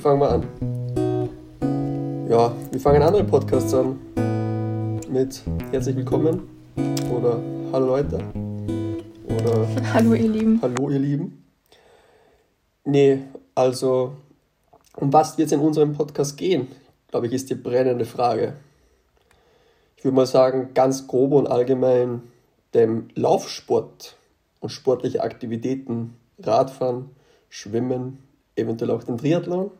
fangen wir an. Ja, wir fangen andere Podcasts an. Mit herzlich willkommen oder hallo Leute oder hallo ihr Lieben. Hallo ihr Lieben. Nee, also um was wird es in unserem Podcast gehen, glaube ich, ist die brennende Frage. Ich würde mal sagen, ganz grob und allgemein dem Laufsport und sportliche Aktivitäten, Radfahren, Schwimmen, eventuell auch den Triathlon,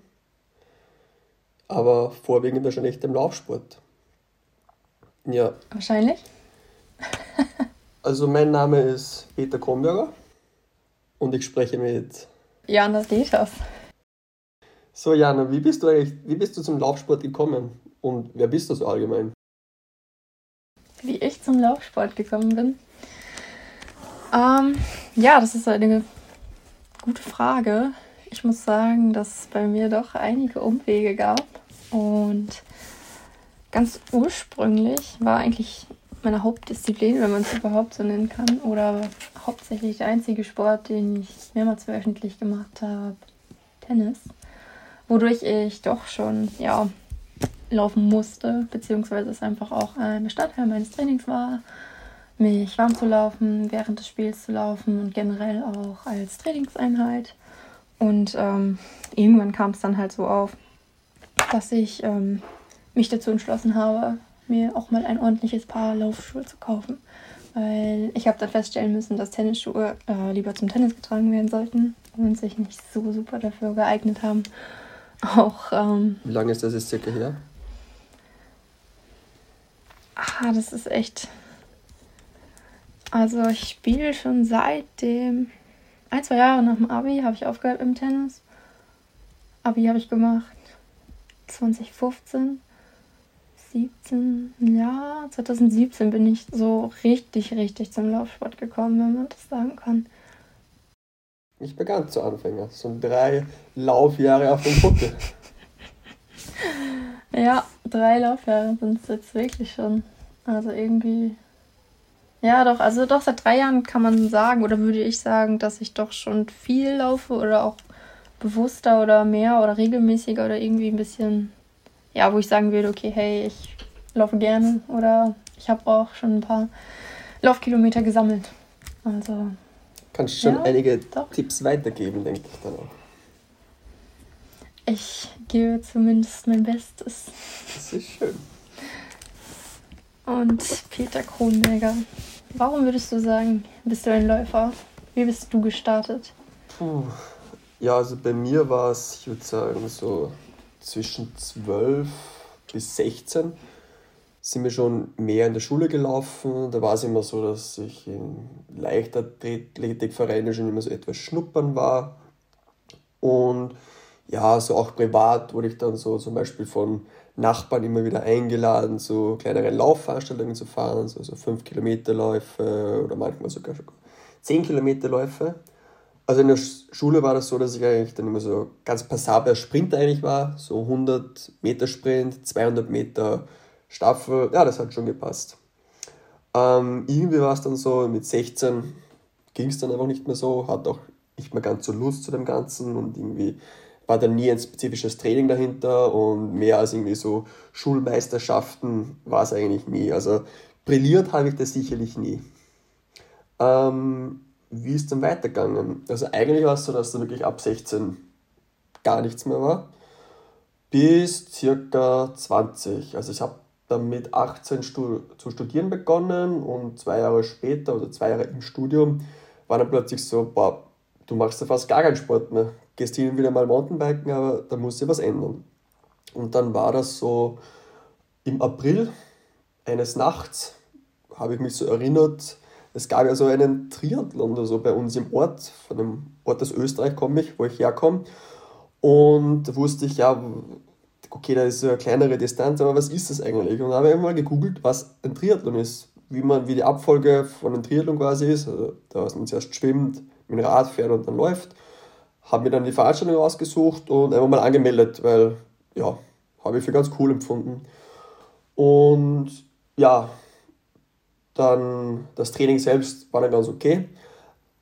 aber vorwiegend wahrscheinlich dem Laufsport. Ja. Wahrscheinlich. also mein Name ist Peter Kronberger und ich spreche mit Jana Deters. So Jana, wie bist du eigentlich, wie bist du zum Laufsport gekommen und wer bist du so allgemein? Wie ich zum Laufsport gekommen bin? Ähm, ja, das ist eine gute Frage. Ich muss sagen, dass es bei mir doch einige Umwege gab. Und ganz ursprünglich war eigentlich meine Hauptdisziplin, wenn man es überhaupt so nennen kann, oder hauptsächlich der einzige Sport, den ich mehrmals wöchentlich gemacht habe, Tennis. Wodurch ich doch schon, ja, laufen musste, beziehungsweise es einfach auch ein Bestandteil meines Trainings war, mich warm zu laufen, während des Spiels zu laufen und generell auch als Trainingseinheit. Und ähm, irgendwann kam es dann halt so auf, dass ich ähm, mich dazu entschlossen habe, mir auch mal ein ordentliches Paar Laufschuhe zu kaufen. Weil ich habe dann feststellen müssen, dass Tennisschuhe äh, lieber zum Tennis getragen werden sollten und sich nicht so super dafür geeignet haben. Auch, ähm, Wie lange ist das jetzt circa her? Ah, das ist echt. Also ich spiele schon seit dem ein, zwei Jahre nach dem Abi habe ich aufgehört im Tennis. Abi habe ich gemacht 2015, 17, ja, 2017 bin ich so richtig, richtig zum Laufsport gekommen, wenn man das sagen kann. Ich bin ganz zu Anfänger, so drei Laufjahre auf dem Buckel. ja, drei Laufjahre sind es jetzt wirklich schon. Also irgendwie ja, doch, also doch seit drei Jahren kann man sagen, oder würde ich sagen, dass ich doch schon viel laufe oder auch bewusster oder mehr oder regelmäßiger oder irgendwie ein bisschen, ja, wo ich sagen würde, okay, hey, ich laufe gerne oder ich habe auch schon ein paar Laufkilometer gesammelt. Also. Kannst schon ja, einige doch. Tipps weitergeben, denke ich dann auch. Ich gebe zumindest mein Bestes. Das ist schön. Und Peter Kronberger. Warum würdest du sagen, bist du ein Läufer? Wie bist du gestartet? Puh. Ja, also bei mir war es, ich würde sagen, so zwischen 12 bis 16 sind wir schon mehr in der Schule gelaufen. Da war es immer so, dass ich in Leichtathletikvereinen schon immer so etwas schnuppern war. Und ja, so auch privat wurde ich dann so zum Beispiel von Nachbarn immer wieder eingeladen, so kleinere Laufveranstaltungen zu fahren, so, so 5 Kilometerläufe oder manchmal sogar 10 Kilometerläufe. Also in der Schule war das so, dass ich eigentlich dann immer so ganz passabler Sprinter eigentlich war, so 100 Meter Sprint, 200 Meter Staffel, ja, das hat schon gepasst. Ähm, irgendwie war es dann so, mit 16 ging es dann einfach nicht mehr so, hat auch nicht mehr ganz so Lust zu dem Ganzen und irgendwie war dann nie ein spezifisches Training dahinter und mehr als irgendwie so Schulmeisterschaften war es eigentlich nie. Also brilliert habe ich das sicherlich nie. Ähm, wie ist dann weitergegangen? Also eigentlich war es so, dass da wirklich ab 16 gar nichts mehr war. Bis circa 20. Also ich habe dann mit 18 stu zu studieren begonnen und zwei Jahre später oder zwei Jahre im Studium war dann plötzlich so, boah, du machst ja fast gar keinen Sport mehr gehst hin und wieder mal Mountainbiken, aber da muss sich was ändern. Und dann war das so im April eines Nachts, habe ich mich so erinnert, es gab ja so einen Triathlon oder so bei uns im Ort, von dem Ort aus Österreich komme ich, wo ich herkomme. Und da wusste ich, ja, okay, da ist so eine kleinere Distanz, aber was ist das eigentlich? Und habe ich mal gegoogelt, was ein Triathlon ist, wie man, wie die Abfolge von einem Triathlon quasi ist, also, dass man zuerst schwimmt, mit dem Rad fährt und dann läuft habe mir dann die Veranstaltung ausgesucht und einfach mal angemeldet, weil ja, habe ich für ganz cool empfunden. Und ja, dann das Training selbst war dann ganz okay.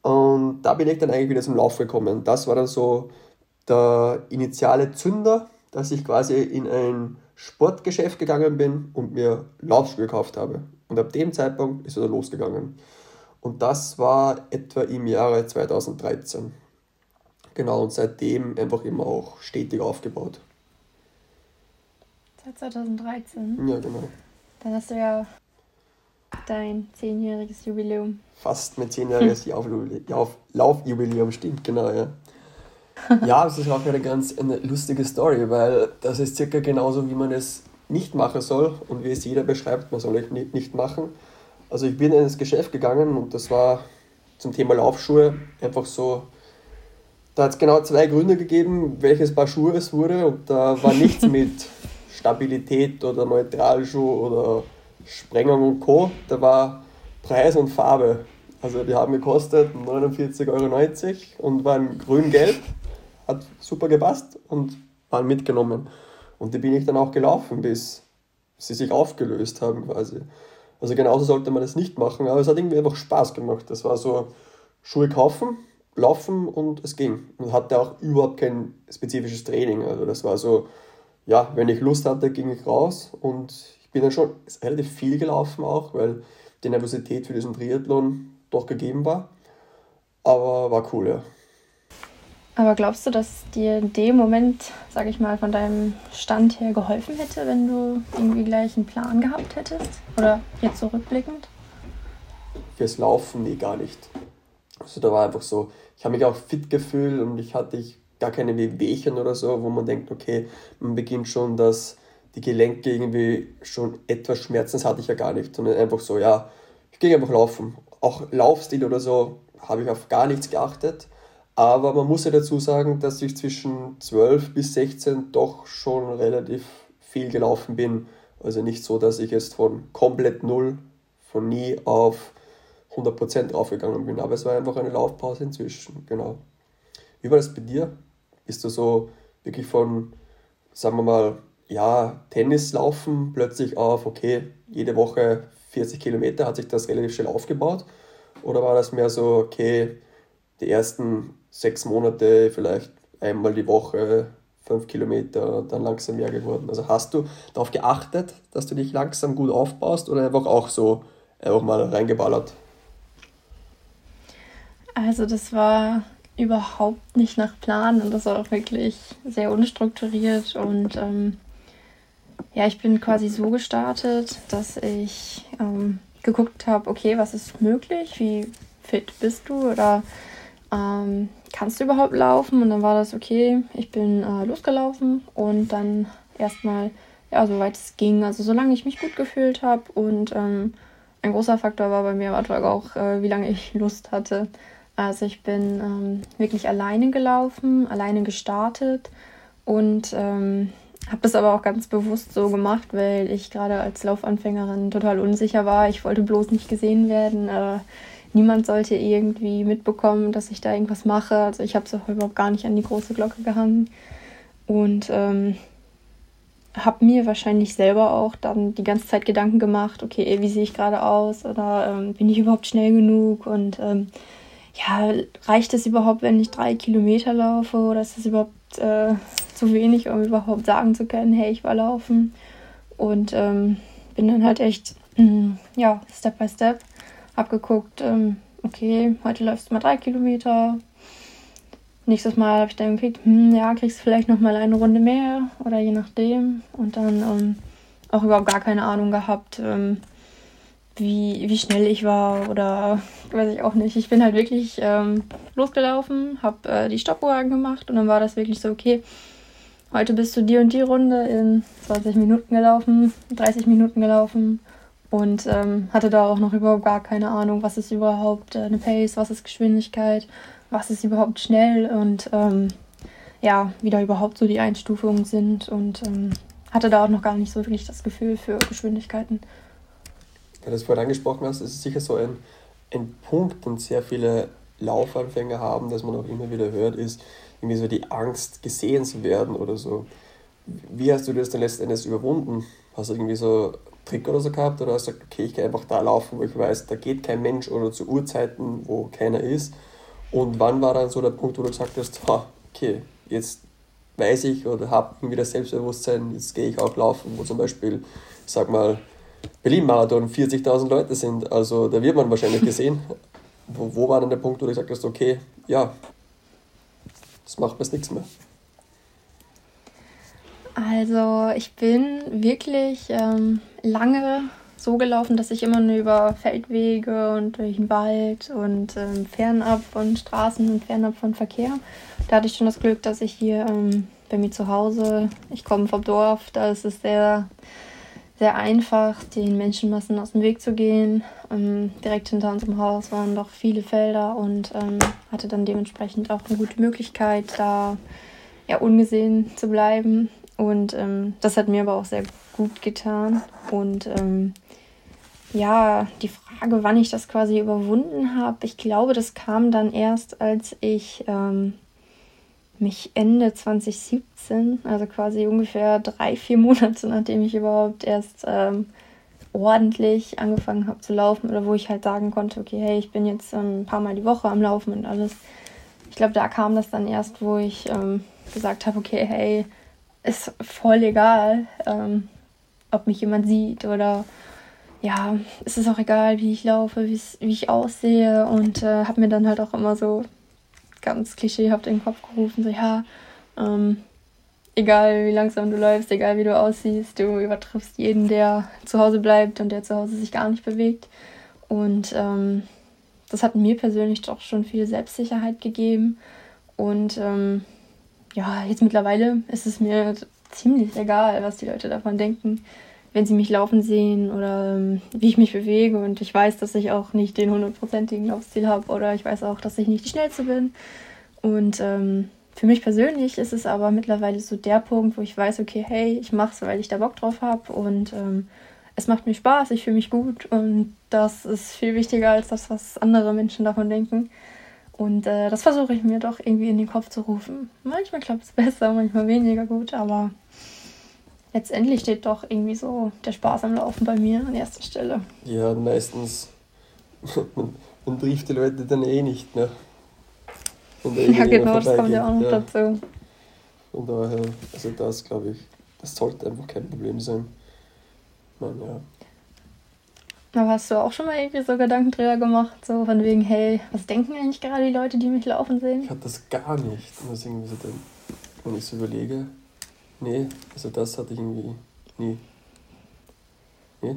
Und da bin ich dann eigentlich wieder zum Lauf gekommen. Das war dann so der initiale Zünder, dass ich quasi in ein Sportgeschäft gegangen bin und mir Laufschuhe gekauft habe. Und ab dem Zeitpunkt ist er losgegangen. Und das war etwa im Jahre 2013. Genau, und seitdem einfach immer auch stetig aufgebaut. Seit 2013? Ja, genau. Dann hast du ja dein zehnjähriges Jubiläum. Fast mein zehnjähriges Laufjubiläum, stimmt, genau, ja. Ja, das ist auch eine ganz eine lustige Story, weil das ist circa genauso, wie man es nicht machen soll und wie es jeder beschreibt, man soll es nicht machen. Also ich bin in das Geschäft gegangen und das war zum Thema Laufschuhe einfach so, da hat es genau zwei Gründe gegeben, welches Paar Schuhe es wurde und da war nichts mit Stabilität oder Neutralschuh oder Sprengung und Co. Da war Preis und Farbe. Also die haben gekostet 49,90 Euro und waren grün-gelb, hat super gepasst und waren mitgenommen. Und die bin ich dann auch gelaufen, bis sie sich aufgelöst haben quasi. Also genauso sollte man das nicht machen, aber es hat irgendwie einfach Spaß gemacht. Das war so Schuhe kaufen, laufen und es ging. Und hatte auch überhaupt kein spezifisches Training. Also das war so, ja, wenn ich Lust hatte, ging ich raus und ich bin dann schon relativ viel gelaufen auch, weil die Nervosität für diesen Triathlon doch gegeben war. Aber war cool, ja. Aber glaubst du, dass dir in dem Moment, sag ich mal, von deinem Stand her geholfen hätte, wenn du irgendwie gleich einen Plan gehabt hättest? Oder jetzt zurückblickend? Fürs Laufen, nee, gar nicht. Also da war einfach so, ich habe mich auch fit gefühlt und ich hatte ich gar keine Wehwehchen oder so, wo man denkt, okay, man beginnt schon, dass die Gelenke irgendwie schon etwas Schmerzen, hatte ich ja gar nicht, sondern einfach so, ja, ich gehe einfach laufen. Auch Laufstil oder so habe ich auf gar nichts geachtet aber man muss ja dazu sagen, dass ich zwischen 12 bis 16 doch schon relativ viel gelaufen bin. Also nicht so, dass ich jetzt von komplett null, von nie auf 100% draufgegangen bin. Aber es war einfach eine Laufpause inzwischen, genau. Wie war das bei dir? Bist du so wirklich von, sagen wir mal, ja, Tennis laufen plötzlich auf, okay, jede Woche 40 Kilometer, hat sich das relativ schnell aufgebaut? Oder war das mehr so, okay, die ersten sechs Monate vielleicht einmal die Woche fünf Kilometer, dann langsam mehr geworden. Also hast du darauf geachtet, dass du dich langsam gut aufbaust oder einfach auch so einfach mal reingeballert? Also das war überhaupt nicht nach Plan und das war auch wirklich sehr unstrukturiert und ähm, ja, ich bin quasi so gestartet, dass ich ähm, geguckt habe, okay, was ist möglich, wie fit bist du oder ähm, kannst du überhaupt laufen? Und dann war das okay. Ich bin äh, losgelaufen und dann erstmal, ja, soweit es ging, also solange ich mich gut gefühlt habe. Und ähm, ein großer Faktor war bei mir am auch, äh, wie lange ich Lust hatte. Also ich bin ähm, wirklich alleine gelaufen, alleine gestartet und ähm, habe das aber auch ganz bewusst so gemacht, weil ich gerade als Laufanfängerin total unsicher war. Ich wollte bloß nicht gesehen werden. Äh, niemand sollte irgendwie mitbekommen, dass ich da irgendwas mache. Also ich habe es auch überhaupt gar nicht an die große Glocke gehangen. Und ähm, habe mir wahrscheinlich selber auch dann die ganze Zeit Gedanken gemacht, okay, wie sehe ich gerade aus oder ähm, bin ich überhaupt schnell genug und ähm, ja, reicht es überhaupt, wenn ich drei Kilometer laufe oder ist es überhaupt äh, zu wenig, um überhaupt sagen zu können, hey, ich war laufen und ähm, bin dann halt echt, mm, ja, Step by Step hab geguckt, ähm, okay, heute läufst du mal drei Kilometer. Nächstes Mal habe ich dann gekriegt, hm, ja, kriegst du vielleicht noch mal eine Runde mehr oder je nachdem. Und dann ähm, auch überhaupt gar keine Ahnung gehabt, ähm, wie, wie schnell ich war oder weiß ich auch nicht. Ich bin halt wirklich ähm, losgelaufen, habe äh, die Stoppuhr angemacht und dann war das wirklich so, okay, heute bist du die und die Runde in 20 Minuten gelaufen, 30 Minuten gelaufen und ähm, hatte da auch noch überhaupt gar keine Ahnung, was ist überhaupt äh, eine Pace, was ist Geschwindigkeit, was ist überhaupt schnell und ähm, ja, wie da überhaupt so die Einstufungen sind und ähm, hatte da auch noch gar nicht so wirklich das Gefühl für Geschwindigkeiten. Weil du es vorhin angesprochen hast, ist es sicher so ein, ein Punkt, den sehr viele Laufanfänger haben, dass man auch immer wieder hört, ist irgendwie so die Angst, gesehen zu werden oder so. Wie hast du das dann letzten Endes überwunden? Hast du irgendwie so Trick oder so gehabt oder hast du gesagt, okay, ich gehe einfach da laufen, wo ich weiß, da geht kein Mensch oder zu Uhrzeiten, wo keiner ist? Und wann war dann so der Punkt, wo du gesagt hast, ha, okay, jetzt weiß ich oder habe irgendwie das Selbstbewusstsein, jetzt gehe ich auch laufen, wo zum Beispiel, sag mal, Berlin-Marathon 40.000 Leute sind. Also da wird man wahrscheinlich gesehen. wo, wo war denn der Punkt, wo du gesagt hast, okay, ja, das macht mir nichts mehr? Also ich bin wirklich ähm, lange so gelaufen, dass ich immer nur über Feldwege und durch den Wald und ähm, fernab von Straßen und fernab von Verkehr. Da hatte ich schon das Glück, dass ich hier ähm, bei mir zu Hause, ich komme vom Dorf, da ist es sehr, sehr einfach, den Menschenmassen aus dem Weg zu gehen. Ähm, direkt hinter unserem Haus waren doch viele Felder und ähm, hatte dann dementsprechend auch eine gute Möglichkeit, da ja, ungesehen zu bleiben. Und ähm, das hat mir aber auch sehr gut getan. Und ähm, ja, die Frage, wann ich das quasi überwunden habe, ich glaube, das kam dann erst, als ich ähm, mich Ende 2017, also quasi ungefähr drei, vier Monate, nachdem ich überhaupt erst ähm, ordentlich angefangen habe zu laufen oder wo ich halt sagen konnte, okay, hey, ich bin jetzt ein paar Mal die Woche am Laufen und alles. Ich glaube, da kam das dann erst, wo ich ähm, gesagt habe, okay, hey, ist voll egal, ähm, ob mich jemand sieht oder ja, es ist auch egal, wie ich laufe, wie ich aussehe und äh, habe mir dann halt auch immer so ganz klischeehaft in den Kopf gerufen, so ja, ähm, egal wie langsam du läufst, egal wie du aussiehst, du übertriffst jeden, der zu Hause bleibt und der zu Hause sich gar nicht bewegt. Und ähm, das hat mir persönlich doch schon viel Selbstsicherheit gegeben. Und ähm, ja, jetzt mittlerweile ist es mir ziemlich egal, was die Leute davon denken wenn sie mich laufen sehen oder ähm, wie ich mich bewege. Und ich weiß, dass ich auch nicht den hundertprozentigen Laufstil habe oder ich weiß auch, dass ich nicht die Schnellste bin. Und ähm, für mich persönlich ist es aber mittlerweile so der Punkt, wo ich weiß, okay, hey, ich mache es, weil ich da Bock drauf habe und ähm, es macht mir Spaß, ich fühle mich gut und das ist viel wichtiger als das, was andere Menschen davon denken. Und äh, das versuche ich mir doch irgendwie in den Kopf zu rufen. Manchmal klappt es besser, manchmal weniger gut, aber letztendlich steht doch irgendwie so der Spaß am Laufen bei mir an erster Stelle. Ja, meistens, man, man trifft die Leute dann eh nicht, ne? ja, genau, das kommt ja auch noch ja. dazu. Von daher, also das glaube ich, das sollte einfach kein Problem sein. Meine, ja. Aber hast du auch schon mal irgendwie so Gedanken drüber gemacht, so von wegen, hey, was denken eigentlich gerade die Leute, die mich laufen sehen? Ich hatte das gar nicht, so denn, wenn ich so überlege. Nee, also das hatte ich irgendwie nie. Nee.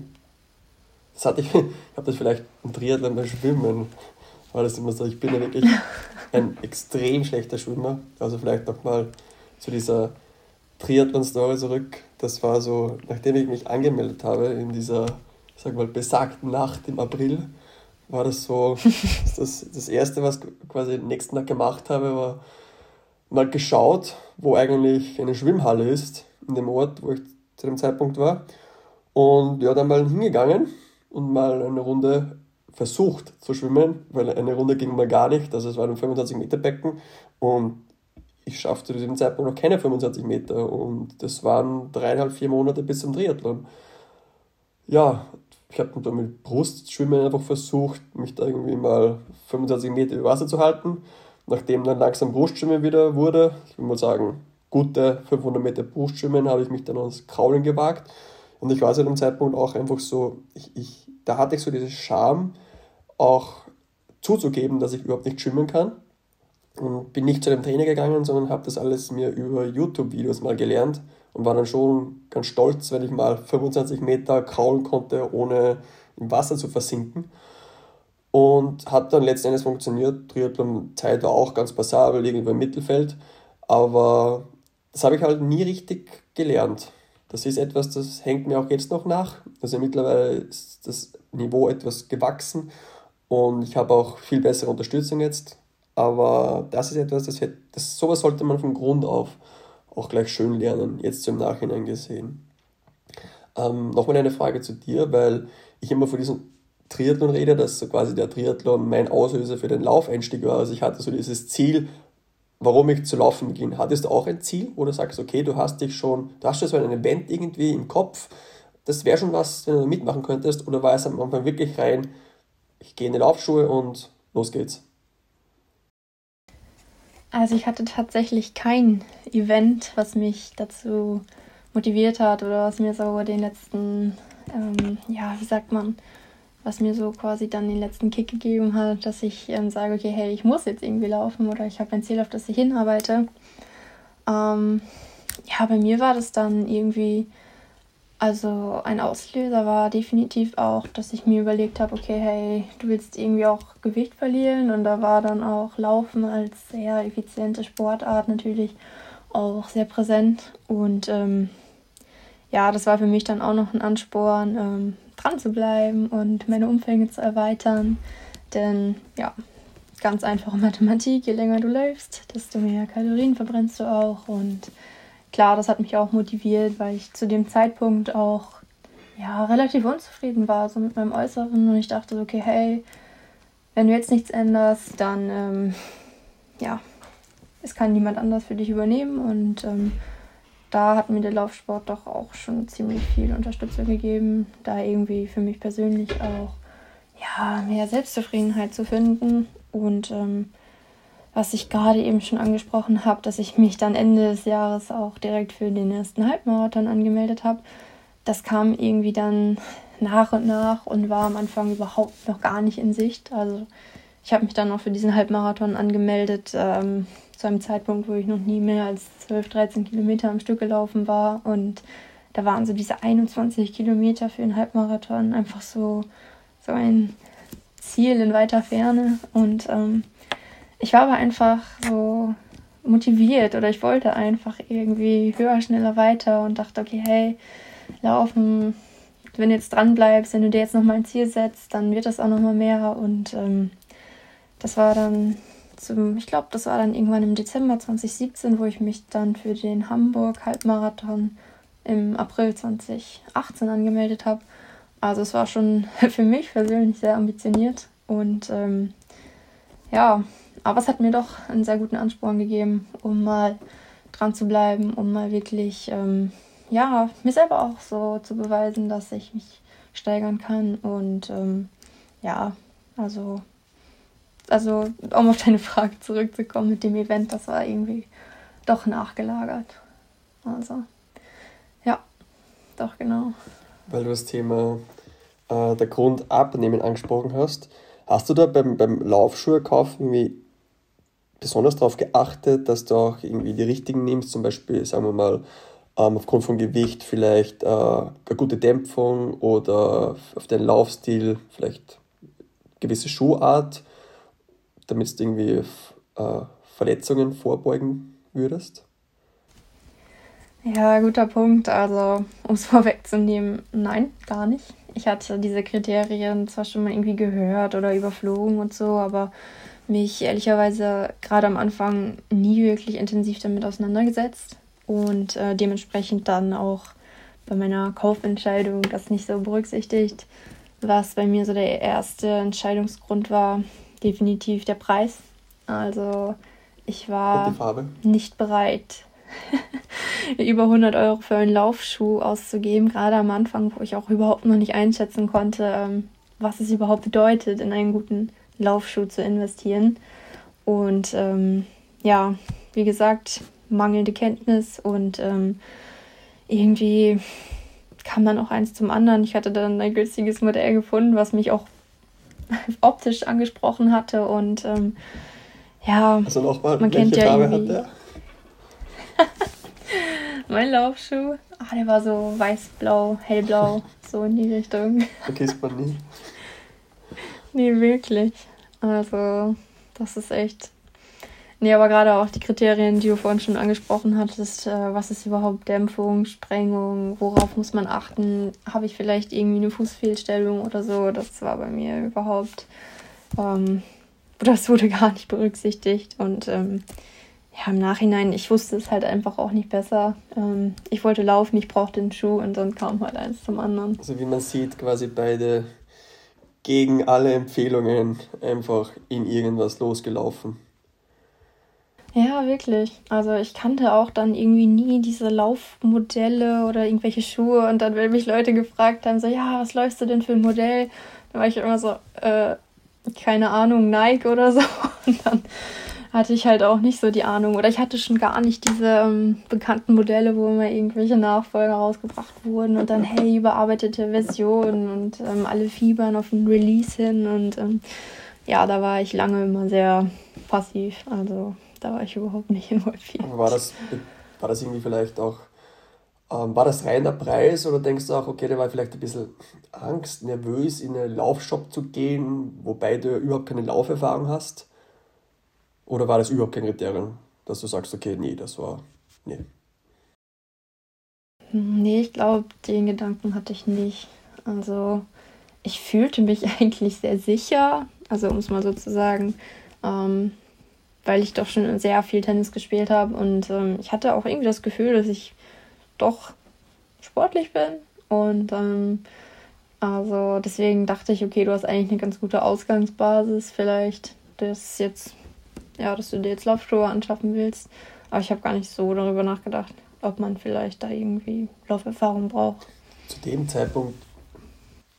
Das hatte ich, ich habe das vielleicht im Triathlon beim Schwimmen, war das immer so, ich bin ja wirklich ein extrem schlechter Schwimmer. Also vielleicht nochmal zu dieser Triathlon-Story zurück. Das war so, nachdem ich mich angemeldet habe in dieser, sag mal, besagten Nacht im April, war das so, das, das erste, was ich quasi den nächsten Tag gemacht habe, war mal geschaut, wo eigentlich eine Schwimmhalle ist, in dem Ort, wo ich zu dem Zeitpunkt war. Und ja, dann mal hingegangen und mal eine Runde versucht zu schwimmen, weil eine Runde ging mal gar nicht. Also es war ein 25 Meter Becken und ich schaffte zu diesem Zeitpunkt noch keine 25 Meter und das waren dreieinhalb, vier Monate bis zum Triathlon. Ja, ich habe dann mit Brustschwimmen einfach versucht, mich da irgendwie mal 25 Meter über Wasser zu halten Nachdem dann langsam Brustschwimmen wieder wurde, ich würde mal sagen, gute 500 Meter Brustschwimmen, habe ich mich dann ans Kraulen gewagt. Und ich war zu dem Zeitpunkt auch einfach so, ich, ich, da hatte ich so diese Scham, auch zuzugeben, dass ich überhaupt nicht schwimmen kann. Und bin nicht zu dem Trainer gegangen, sondern habe das alles mir über YouTube-Videos mal gelernt und war dann schon ganz stolz, wenn ich mal 25 Meter kraulen konnte, ohne im Wasser zu versinken. Und hat dann letzten Endes funktioniert. Triathlon-Zeit war auch ganz passabel, irgendwo im Mittelfeld. Aber das habe ich halt nie richtig gelernt. Das ist etwas, das hängt mir auch jetzt noch nach. Also mittlerweile ist das Niveau etwas gewachsen und ich habe auch viel bessere Unterstützung jetzt. Aber das ist etwas, das, das sowas sollte man von Grund auf auch gleich schön lernen, jetzt im Nachhinein gesehen. Ähm, Nochmal eine Frage zu dir, weil ich immer von diesem Triathlon rede, dass so quasi der Triathlon mein Auslöser für den Laufeinstieg war. Also ich hatte so dieses Ziel, warum ich zu laufen beginne. Hattest du auch ein Ziel, wo du sagst, okay, du hast dich schon, du hast schon so ein Event irgendwie im Kopf, das wäre schon was, wenn du mitmachen könntest, oder war es am Anfang wirklich rein, ich gehe in die Laufschuhe und los geht's? Also ich hatte tatsächlich kein Event, was mich dazu motiviert hat oder was mir so den letzten, ähm, ja, wie sagt man, was mir so quasi dann den letzten Kick gegeben hat, dass ich ähm, sage, okay, hey, ich muss jetzt irgendwie laufen oder ich habe ein Ziel, auf das ich hinarbeite. Ähm, ja, bei mir war das dann irgendwie, also ein Auslöser war definitiv auch, dass ich mir überlegt habe, okay, hey, du willst irgendwie auch Gewicht verlieren und da war dann auch Laufen als sehr effiziente Sportart natürlich auch sehr präsent und ähm, ja, das war für mich dann auch noch ein Ansporn, ähm, dran zu bleiben und meine Umfänge zu erweitern. Denn ja, ganz einfache Mathematik, je länger du läufst, desto mehr Kalorien verbrennst du auch. Und klar, das hat mich auch motiviert, weil ich zu dem Zeitpunkt auch ja, relativ unzufrieden war, so mit meinem Äußeren. Und ich dachte, okay, hey, wenn du jetzt nichts änderst, dann ähm, ja, es kann niemand anders für dich übernehmen. Und ähm, da hat mir der Laufsport doch auch schon ziemlich viel Unterstützung gegeben, da irgendwie für mich persönlich auch ja, mehr Selbstzufriedenheit zu finden. Und ähm, was ich gerade eben schon angesprochen habe, dass ich mich dann Ende des Jahres auch direkt für den ersten Halbmarathon angemeldet habe, das kam irgendwie dann nach und nach und war am Anfang überhaupt noch gar nicht in Sicht. Also ich habe mich dann auch für diesen Halbmarathon angemeldet, ähm, zu einem Zeitpunkt, wo ich noch nie mehr als 12, 13 Kilometer am Stück gelaufen war. Und da waren so diese 21 Kilometer für einen Halbmarathon einfach so, so ein Ziel in weiter Ferne. Und ähm, ich war aber einfach so motiviert oder ich wollte einfach irgendwie höher, schneller weiter und dachte, okay, hey, laufen, wenn du jetzt dran bleibst, wenn du dir jetzt nochmal ein Ziel setzt, dann wird das auch nochmal mehr. Und ähm, das war dann zum, ich glaube, das war dann irgendwann im Dezember 2017, wo ich mich dann für den Hamburg Halbmarathon im April 2018 angemeldet habe. Also es war schon für mich persönlich sehr ambitioniert und ähm, ja, aber es hat mir doch einen sehr guten Ansporn gegeben, um mal dran zu bleiben, um mal wirklich ähm, ja mir selber auch so zu beweisen, dass ich mich steigern kann und ähm, ja, also also um auf deine Frage zurückzukommen mit dem Event, das war irgendwie doch nachgelagert. Also, ja, doch genau. Weil du das Thema äh, der Grund abnehmen angesprochen hast, hast du da beim, beim Laufschuhe kaufen irgendwie besonders darauf geachtet, dass du auch irgendwie die richtigen nimmst, zum Beispiel, sagen wir mal, ähm, aufgrund von Gewicht vielleicht äh, eine gute Dämpfung oder auf den Laufstil vielleicht gewisse Schuhart damit du irgendwie äh, Verletzungen vorbeugen würdest? Ja, guter Punkt. Also, um es vorwegzunehmen, nein, gar nicht. Ich hatte diese Kriterien zwar schon mal irgendwie gehört oder überflogen und so, aber mich ehrlicherweise gerade am Anfang nie wirklich intensiv damit auseinandergesetzt und äh, dementsprechend dann auch bei meiner Kaufentscheidung das nicht so berücksichtigt. Was bei mir so der erste Entscheidungsgrund war, definitiv der Preis. Also ich war nicht bereit, über 100 Euro für einen Laufschuh auszugeben, gerade am Anfang, wo ich auch überhaupt noch nicht einschätzen konnte, ähm, was es überhaupt bedeutet, in einen guten Laufschuh zu investieren. Und ähm, ja, wie gesagt, mangelnde Kenntnis und ähm, irgendwie kam dann auch eins zum anderen. Ich hatte dann ein günstiges Modell gefunden, was mich auch optisch angesprochen hatte und ähm, ja, also nochmal, man kennt ja Farbe irgendwie. Hat der? mein Laufschuh, ah, der war so weiß-blau, hellblau, so in die Richtung. Vergisst man nie. nee, wirklich. Also, das ist echt Nee, aber gerade auch die Kriterien, die du vorhin schon angesprochen hattest, äh, was ist überhaupt Dämpfung, Sprengung, worauf muss man achten, habe ich vielleicht irgendwie eine Fußfehlstellung oder so, das war bei mir überhaupt, ähm, das wurde gar nicht berücksichtigt und ähm, ja, im Nachhinein, ich wusste es halt einfach auch nicht besser. Ähm, ich wollte laufen, ich brauchte den Schuh und dann kam halt eins zum anderen. Also wie man sieht, quasi beide gegen alle Empfehlungen einfach in irgendwas losgelaufen. Ja, wirklich. Also ich kannte auch dann irgendwie nie diese Laufmodelle oder irgendwelche Schuhe und dann, wenn mich Leute gefragt haben, so, ja, was läufst du denn für ein Modell? Dann war ich immer so, äh, keine Ahnung, Nike oder so. Und dann hatte ich halt auch nicht so die Ahnung. Oder ich hatte schon gar nicht diese ähm, bekannten Modelle, wo immer irgendwelche Nachfolger rausgebracht wurden und dann, hey, überarbeitete Version und ähm, alle fiebern auf den Release hin. Und ähm, ja, da war ich lange immer sehr passiv. Also da war ich überhaupt nicht involviert. War das, war das irgendwie vielleicht auch, ähm, war das rein der Preis oder denkst du auch, okay, da war vielleicht ein bisschen Angst, nervös in einen Laufshop zu gehen, wobei du überhaupt keine Lauferfahrung hast? Oder war das überhaupt kein Kriterium, dass du sagst, okay, nee, das war, nee. Nee, ich glaube, den Gedanken hatte ich nicht. Also ich fühlte mich eigentlich sehr sicher, also um es mal so zu sagen, ähm, weil ich doch schon sehr viel Tennis gespielt habe. Und ähm, ich hatte auch irgendwie das Gefühl, dass ich doch sportlich bin. Und ähm, also deswegen dachte ich, okay, du hast eigentlich eine ganz gute Ausgangsbasis. Vielleicht, das jetzt ja, dass du dir jetzt Laufschuhe anschaffen willst. Aber ich habe gar nicht so darüber nachgedacht, ob man vielleicht da irgendwie Lauferfahrung braucht. Zu dem Zeitpunkt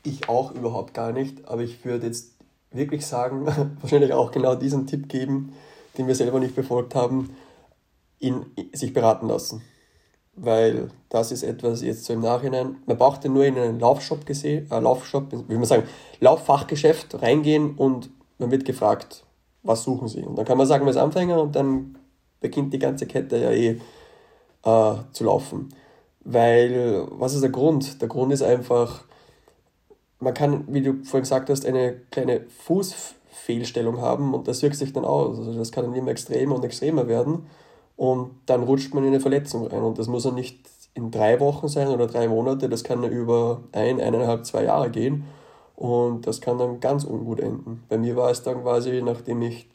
ich auch überhaupt gar nicht, aber ich würde jetzt wirklich sagen, wahrscheinlich auch genau diesen Tipp geben, den wir selber nicht befolgt haben, ihn sich beraten lassen. Weil das ist etwas jetzt so im Nachhinein, man braucht ja nur in einen Laufshop gesehen, äh, Laufshop, wie man sagen, Lauffachgeschäft reingehen und man wird gefragt, was suchen sie? Und dann kann man sagen, man ist Anfänger und dann beginnt die ganze Kette ja eh äh, zu laufen. Weil, was ist der Grund? Der Grund ist einfach, man kann, wie du vorhin gesagt hast, eine kleine Fußfehlstellung haben und das wirkt sich dann aus. Also das kann dann immer extremer und extremer werden und dann rutscht man in eine Verletzung rein. Und das muss ja nicht in drei Wochen sein oder drei Monate, das kann über ein, eineinhalb, zwei Jahre gehen. Und das kann dann ganz ungut enden. Bei mir war es dann quasi, nachdem ich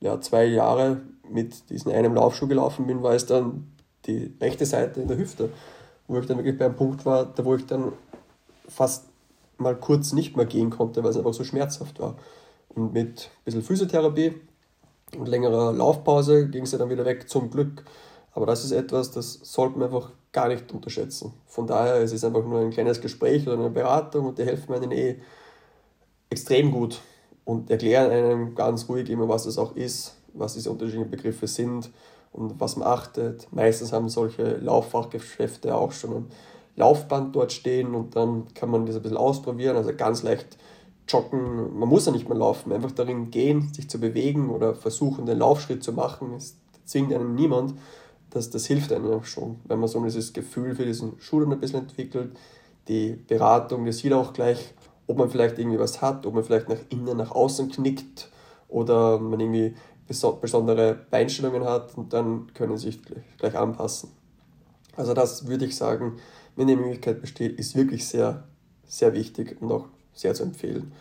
ja, zwei Jahre mit diesem einem Laufschuh gelaufen bin, war es dann die rechte Seite in der Hüfte, wo ich dann wirklich bei einem Punkt war, da wo ich dann fast mal kurz nicht mehr gehen konnte, weil es einfach so schmerzhaft war. Und mit ein bisschen Physiotherapie und längerer Laufpause ging es ja dann wieder weg, zum Glück. Aber das ist etwas, das sollte man einfach gar nicht unterschätzen. Von daher es ist es einfach nur ein kleines Gespräch oder eine Beratung und die helfen einem eh extrem gut und erklären einem ganz ruhig immer, was es auch ist, was diese unterschiedlichen Begriffe sind und was man achtet. Meistens haben solche Lauffachgeschäfte auch schon ein Laufband dort stehen und dann kann man das ein bisschen ausprobieren, also ganz leicht joggen. Man muss ja nicht mehr laufen, einfach darin gehen, sich zu bewegen oder versuchen, den Laufschritt zu machen. Es zwingt einem niemand. Das, das hilft einem auch schon, wenn man so dieses Gefühl für diesen Schuh dann ein bisschen entwickelt. Die Beratung, die sieht auch gleich ob man vielleicht irgendwie was hat, ob man vielleicht nach innen, nach außen knickt oder man irgendwie besondere Beinstellungen hat und dann können sie sich gleich anpassen. Also das würde ich sagen, wenn die Möglichkeit besteht, ist wirklich sehr, sehr wichtig und auch sehr zu empfehlen.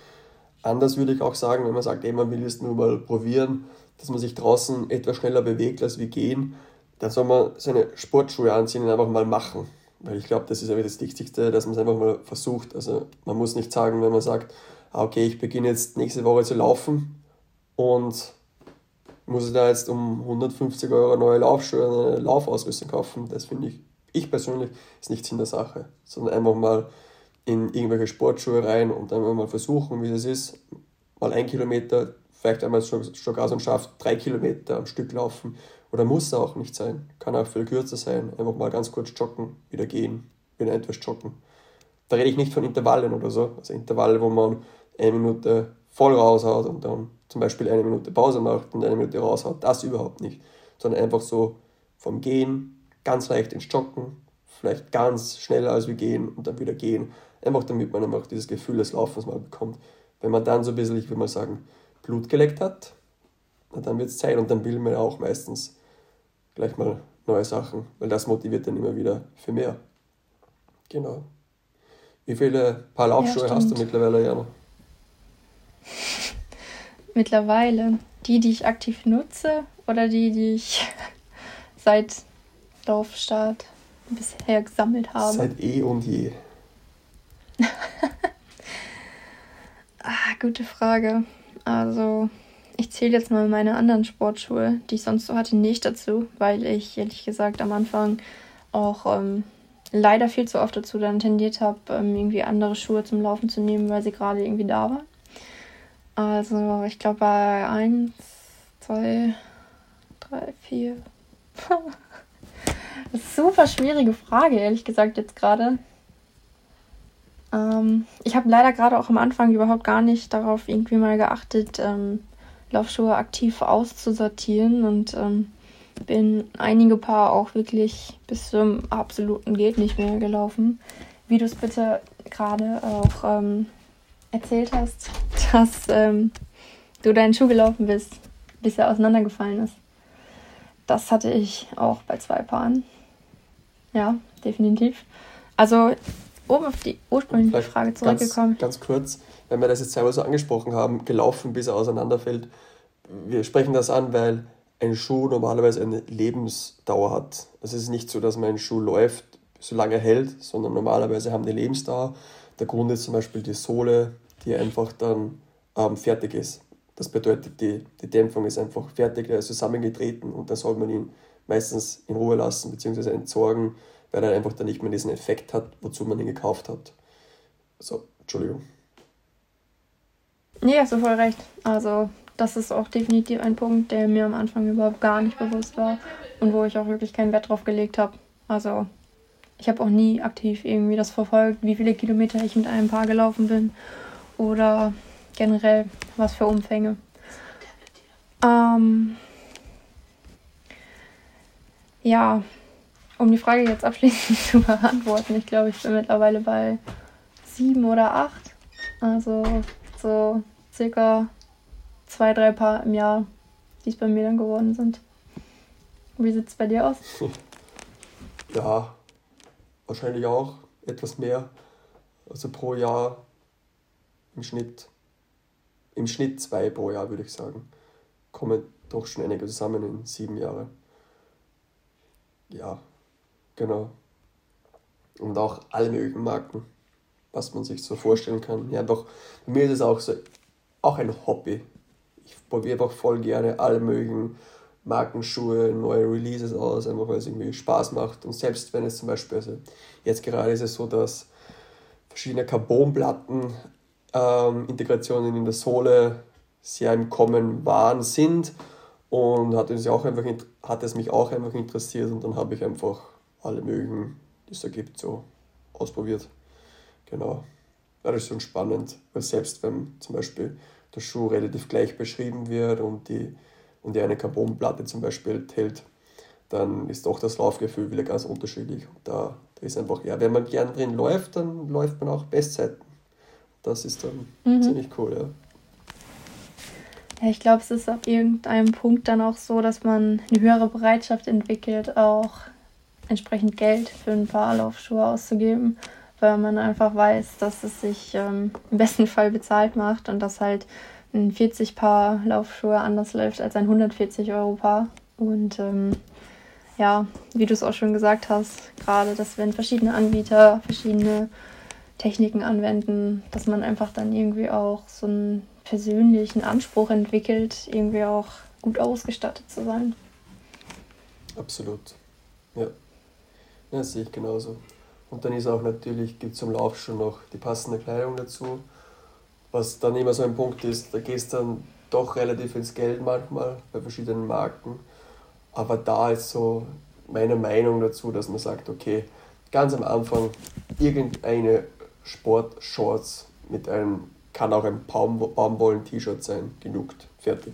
Anders würde ich auch sagen, wenn man sagt, ey, man will es nur mal probieren, dass man sich draußen etwas schneller bewegt als wir gehen, dann soll man seine Sportschuhe anziehen und einfach mal machen. Weil ich glaube, das ist aber das Wichtigste, dass man es einfach mal versucht. Also man muss nicht sagen, wenn man sagt, ah, okay, ich beginne jetzt nächste Woche zu laufen und muss ich da jetzt um 150 Euro neue Laufschuhe eine Laufausrüstung kaufen. Das finde ich, ich persönlich, ist nichts in der Sache. Sondern einfach mal in irgendwelche Sportschuhe rein und einfach mal versuchen, wie das ist. Mal ein Kilometer, vielleicht einmal schon, schon gar so schafft, drei Kilometer am Stück laufen oder muss auch nicht sein. Kann auch viel kürzer sein. Einfach mal ganz kurz joggen, wieder gehen, wieder etwas joggen. Da rede ich nicht von Intervallen oder so. Also Intervalle, wo man eine Minute voll raushaut und dann zum Beispiel eine Minute Pause macht und eine Minute raushaut. Das überhaupt nicht. Sondern einfach so vom Gehen ganz leicht ins Joggen, vielleicht ganz schneller als wir gehen und dann wieder gehen. Einfach damit man einfach dieses Gefühl des Laufens mal bekommt. Wenn man dann so ein bisschen, ich würde mal sagen, Blut geleckt hat, dann wird es Zeit und dann will man auch meistens gleich mal neue Sachen, weil das motiviert dann immer wieder für mehr. Genau. Wie viele Paar Laufschuhe ja, hast du mittlerweile, Jana? Mittlerweile die, die ich aktiv nutze oder die, die ich seit Laufstart bisher gesammelt habe? Seit eh und je. ah, gute Frage. Also ich zähle jetzt mal meine anderen Sportschuhe, die ich sonst so hatte, nicht dazu, weil ich ehrlich gesagt am Anfang auch ähm, leider viel zu oft dazu dann tendiert habe, ähm, irgendwie andere Schuhe zum Laufen zu nehmen, weil sie gerade irgendwie da waren. Also ich glaube bei 1, 2, drei, vier. das ist super schwierige Frage, ehrlich gesagt, jetzt gerade. Ähm, ich habe leider gerade auch am Anfang überhaupt gar nicht darauf irgendwie mal geachtet, ähm, Laufschuhe aktiv auszusortieren und ähm, bin einige Paar auch wirklich bis zum absoluten Geht nicht mehr gelaufen. Wie du es bitte gerade auch ähm, erzählt hast, dass ähm, du deinen Schuh gelaufen bist, bis er auseinandergefallen ist. Das hatte ich auch bei zwei Paaren. Ja, definitiv. Also, um auf die ursprüngliche Frage zurückgekommen. Ganz, ganz kurz, wenn wir das jetzt selber so angesprochen haben, gelaufen, bis er auseinanderfällt. Wir sprechen das an, weil ein Schuh normalerweise eine Lebensdauer hat. Es ist nicht so, dass man einen Schuh läuft, solange er hält, sondern normalerweise haben die Lebensdauer. Der Grund ist zum Beispiel die Sohle, die einfach dann ähm, fertig ist. Das bedeutet, die, die Dämpfung ist einfach fertig, er ist zusammengetreten und dann soll man ihn meistens in Ruhe lassen bzw. entsorgen, weil er einfach dann nicht mehr diesen Effekt hat, wozu man ihn gekauft hat. So, Entschuldigung. Nee, hast du voll recht. Also, das ist auch definitiv ein Punkt, der mir am Anfang überhaupt gar nicht bewusst war und wo ich auch wirklich keinen Wert drauf gelegt habe. Also, ich habe auch nie aktiv irgendwie das verfolgt, wie viele Kilometer ich mit einem Paar gelaufen bin oder generell was für Umfänge. Ähm, ja, um die Frage jetzt abschließend zu beantworten, ich glaube, ich bin mittlerweile bei sieben oder acht. Also so circa zwei, drei Paar im Jahr, die es bei mir dann geworden sind. Wie sieht es bei dir aus? Ja, wahrscheinlich auch etwas mehr. Also pro Jahr im Schnitt im Schnitt zwei pro Jahr, würde ich sagen. Kommen doch schon einige zusammen in sieben Jahre. Ja, genau. Und auch alle möglichen Marken, was man sich so vorstellen kann. Ja, doch, bei mir ist es auch so, auch ein Hobby. Ich probiere einfach voll gerne alle möglichen Markenschuhe, neue Releases aus, einfach weil es irgendwie Spaß macht. Und selbst wenn es zum Beispiel, also jetzt gerade ist es so, dass verschiedene Carbonplatten ähm, Integrationen in der Sohle sehr im Kommen waren, sind und hat es, auch einfach, hat es mich auch einfach interessiert und dann habe ich einfach alle möglichen, die es da gibt, so ausprobiert. Genau. Das ist schon spannend, weil selbst wenn zum Beispiel der Schuh relativ gleich beschrieben wird und die, und die eine Carbonplatte zum Beispiel hält, dann ist doch das Laufgefühl wieder ganz unterschiedlich. Und da, da ist einfach, ja, wenn man gern drin läuft, dann läuft man auch Bestzeiten. Das ist dann mhm. ziemlich cool, ja. Ja, ich glaube, es ist ab irgendeinem Punkt dann auch so, dass man eine höhere Bereitschaft entwickelt, auch entsprechend Geld für ein paar Laufschuhe auszugeben, weil man einfach weiß, dass es sich ähm, im besten Fall bezahlt macht und dass halt ein 40 Paar Laufschuhe anders läuft als ein 140 Euro Paar. Und ähm, ja, wie du es auch schon gesagt hast, gerade, dass wenn verschiedene Anbieter verschiedene Techniken anwenden, dass man einfach dann irgendwie auch so einen persönlichen Anspruch entwickelt, irgendwie auch gut ausgestattet zu sein. Absolut. Ja. das sehe ich genauso. Und dann ist auch natürlich, gibt es zum Lauf schon noch die passende Kleidung dazu. Was dann immer so ein Punkt ist, da gehst dann doch relativ ins Geld manchmal bei verschiedenen Marken. Aber da ist so meine Meinung dazu, dass man sagt, okay, ganz am Anfang irgendeine Sportshorts mit einem, kann auch ein Baum, Baumwollen-T-Shirt sein, genugt, fertig.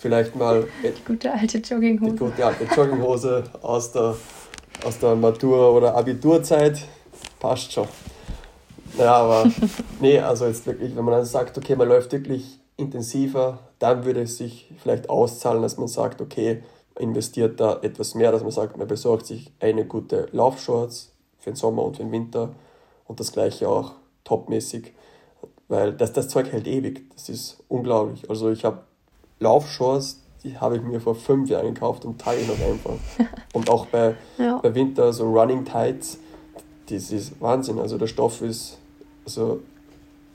Vielleicht mal. Die gute alte Jogginghose. Die gute alte Jogginghose aus der, aus der Matura- oder Abiturzeit. Passt schon. Ja, aber nee, also jetzt wirklich, wenn man dann sagt, okay, man läuft wirklich intensiver, dann würde es sich vielleicht auszahlen, dass man sagt, okay, investiert da etwas mehr, dass man sagt, man besorgt sich eine gute Laufshorts für den Sommer und für den Winter und das gleiche auch topmäßig, weil das, das Zeug hält ewig. Das ist unglaublich. Also ich habe Laufshorts, die habe ich mir vor fünf Jahren gekauft und trage ich noch einfach. und auch bei, ja. bei Winter so Running Tights, das ist Wahnsinn. Also der Stoff ist also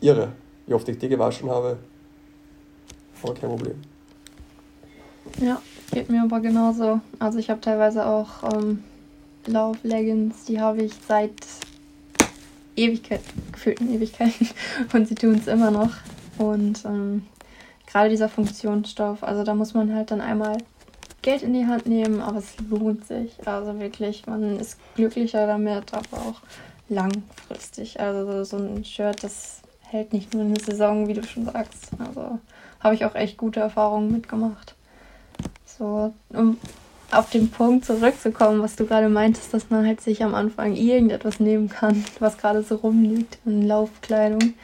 irre. Wie oft ich die gewaschen habe, aber kein Problem. Ja, geht mir aber genauso. Also ich habe teilweise auch ähm, Lauf-Leggings, die habe ich seit Ewigkeit, gefühlten Ewigkeiten und sie tun es immer noch. Und ähm, gerade dieser Funktionsstoff, also da muss man halt dann einmal Geld in die Hand nehmen, aber es lohnt sich. Also wirklich, man ist glücklicher damit, aber auch langfristig. Also so ein Shirt, das hält nicht nur eine Saison, wie du schon sagst. Also habe ich auch echt gute Erfahrungen mitgemacht. So, um auf den Punkt zurückzukommen, was du gerade meintest, dass man halt sich am Anfang irgendetwas nehmen kann, was gerade so rumliegt in Laufkleidung.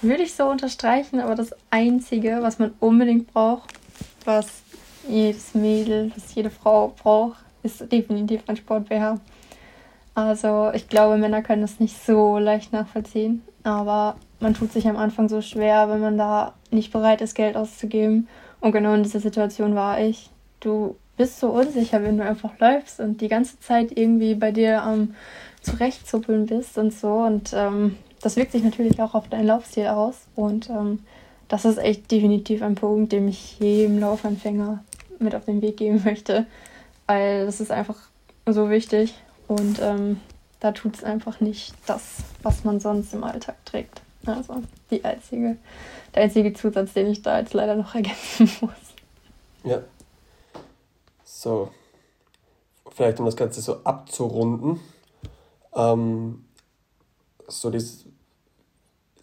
Würde ich so unterstreichen, aber das Einzige, was man unbedingt braucht, was jedes Mädel, was jede Frau braucht, ist definitiv ein Sport-BH. Also ich glaube, Männer können das nicht so leicht nachvollziehen, aber man tut sich am Anfang so schwer, wenn man da nicht bereit ist, Geld auszugeben. Und genau in dieser Situation war ich. Du bist so unsicher, wenn du einfach läufst und die ganze Zeit irgendwie bei dir am ähm, Zurechtzuppeln bist und so. Und ähm, das wirkt sich natürlich auch auf deinen Laufstil aus. Und ähm, das ist echt definitiv ein Punkt, den ich jedem Laufanfänger mit auf den Weg geben möchte. Weil das ist einfach so wichtig. Und ähm, da tut es einfach nicht das, was man sonst im Alltag trägt. Also die einzige, der einzige Zusatz, den ich da jetzt leider noch ergänzen muss. Ja. So. Vielleicht um das Ganze so abzurunden. Ähm, so dieses,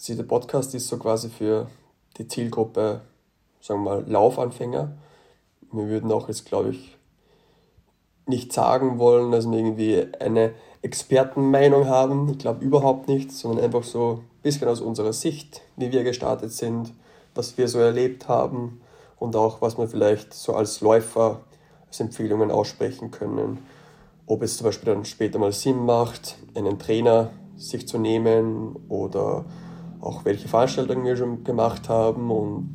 der Podcast ist so quasi für die Zielgruppe, sagen wir mal, Laufanfänger. Wir würden auch jetzt, glaube ich, nicht sagen wollen, dass wir irgendwie eine Expertenmeinung haben. Ich glaube überhaupt nicht, sondern einfach so ein bisschen aus unserer Sicht, wie wir gestartet sind, was wir so erlebt haben und auch was wir vielleicht so als Läufer als Empfehlungen aussprechen können. Ob es zum Beispiel dann später mal Sinn macht, einen Trainer sich zu nehmen oder auch welche Veranstaltungen wir schon gemacht haben und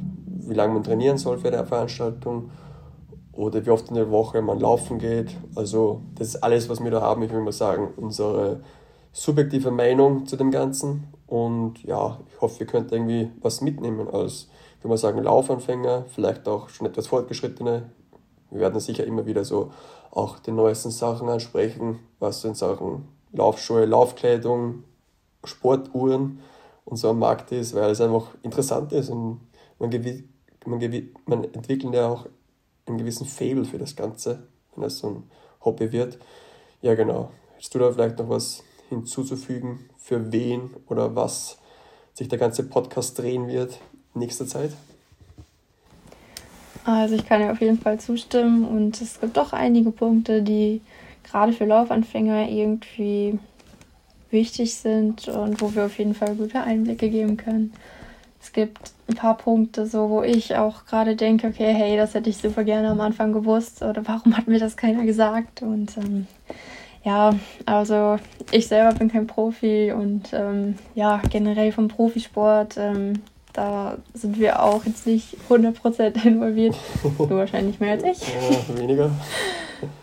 wie lange man trainieren soll für eine Veranstaltung oder wie oft in der Woche man laufen geht. Also das ist alles, was wir da haben. Ich will mal sagen, unsere subjektive Meinung zu dem Ganzen. Und ja, ich hoffe, ihr könnt irgendwie was mitnehmen als, ich will mal sagen, Laufanfänger, vielleicht auch schon etwas fortgeschrittene. Wir werden sicher immer wieder so auch die neuesten Sachen ansprechen, was so in Sachen Laufschuhe, Laufkleidung, Sportuhren und so am Markt ist, weil es einfach interessant ist und man, man, man entwickelt ja auch einen gewissen Fable für das Ganze, wenn es so ein Hobby wird. Ja, genau. Hättest du da vielleicht noch was hinzuzufügen, für wen oder was sich der ganze Podcast drehen wird in nächster Zeit? Also ich kann ja auf jeden Fall zustimmen und es gibt doch einige Punkte, die gerade für Laufanfänger irgendwie wichtig sind und wo wir auf jeden Fall gute Einblicke geben können es gibt ein paar Punkte, so wo ich auch gerade denke, okay, hey, das hätte ich super gerne am Anfang gewusst oder warum hat mir das keiner gesagt? Und ähm, ja, also ich selber bin kein Profi und ähm, ja, generell vom Profisport, ähm, da sind wir auch jetzt nicht 100% involviert. du wahrscheinlich mehr als ich. Ja, weniger.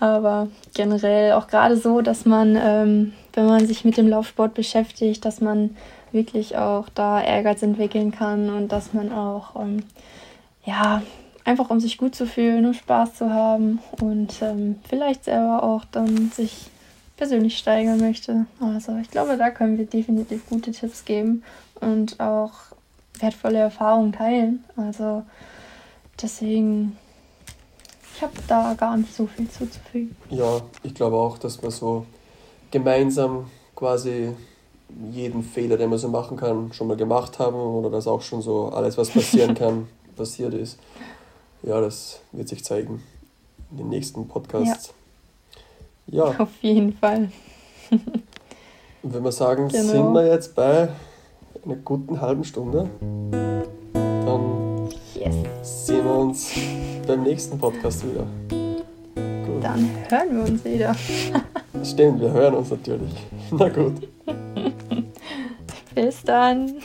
Aber generell auch gerade so, dass man, ähm, wenn man sich mit dem Laufsport beschäftigt, dass man wirklich auch da Ehrgeiz entwickeln kann und dass man auch, ähm, ja, einfach um sich gut zu fühlen und Spaß zu haben und ähm, vielleicht selber auch dann sich persönlich steigern möchte. Also ich glaube, da können wir definitiv gute Tipps geben und auch wertvolle Erfahrungen teilen. Also deswegen, ich habe da gar nicht so viel zuzufügen. Ja, ich glaube auch, dass wir so gemeinsam quasi jeden Fehler, den man so machen kann, schon mal gemacht haben oder dass auch schon so alles, was passieren kann, passiert ist. Ja, das wird sich zeigen in den nächsten Podcasts. Ja. ja. Auf jeden Fall. Und wenn wir sagen, genau. sind wir jetzt bei einer guten halben Stunde, dann yes. sehen wir uns beim nächsten Podcast wieder. Gut. Dann hören wir uns wieder. Stimmt, wir hören uns natürlich. Na gut. Bis dann.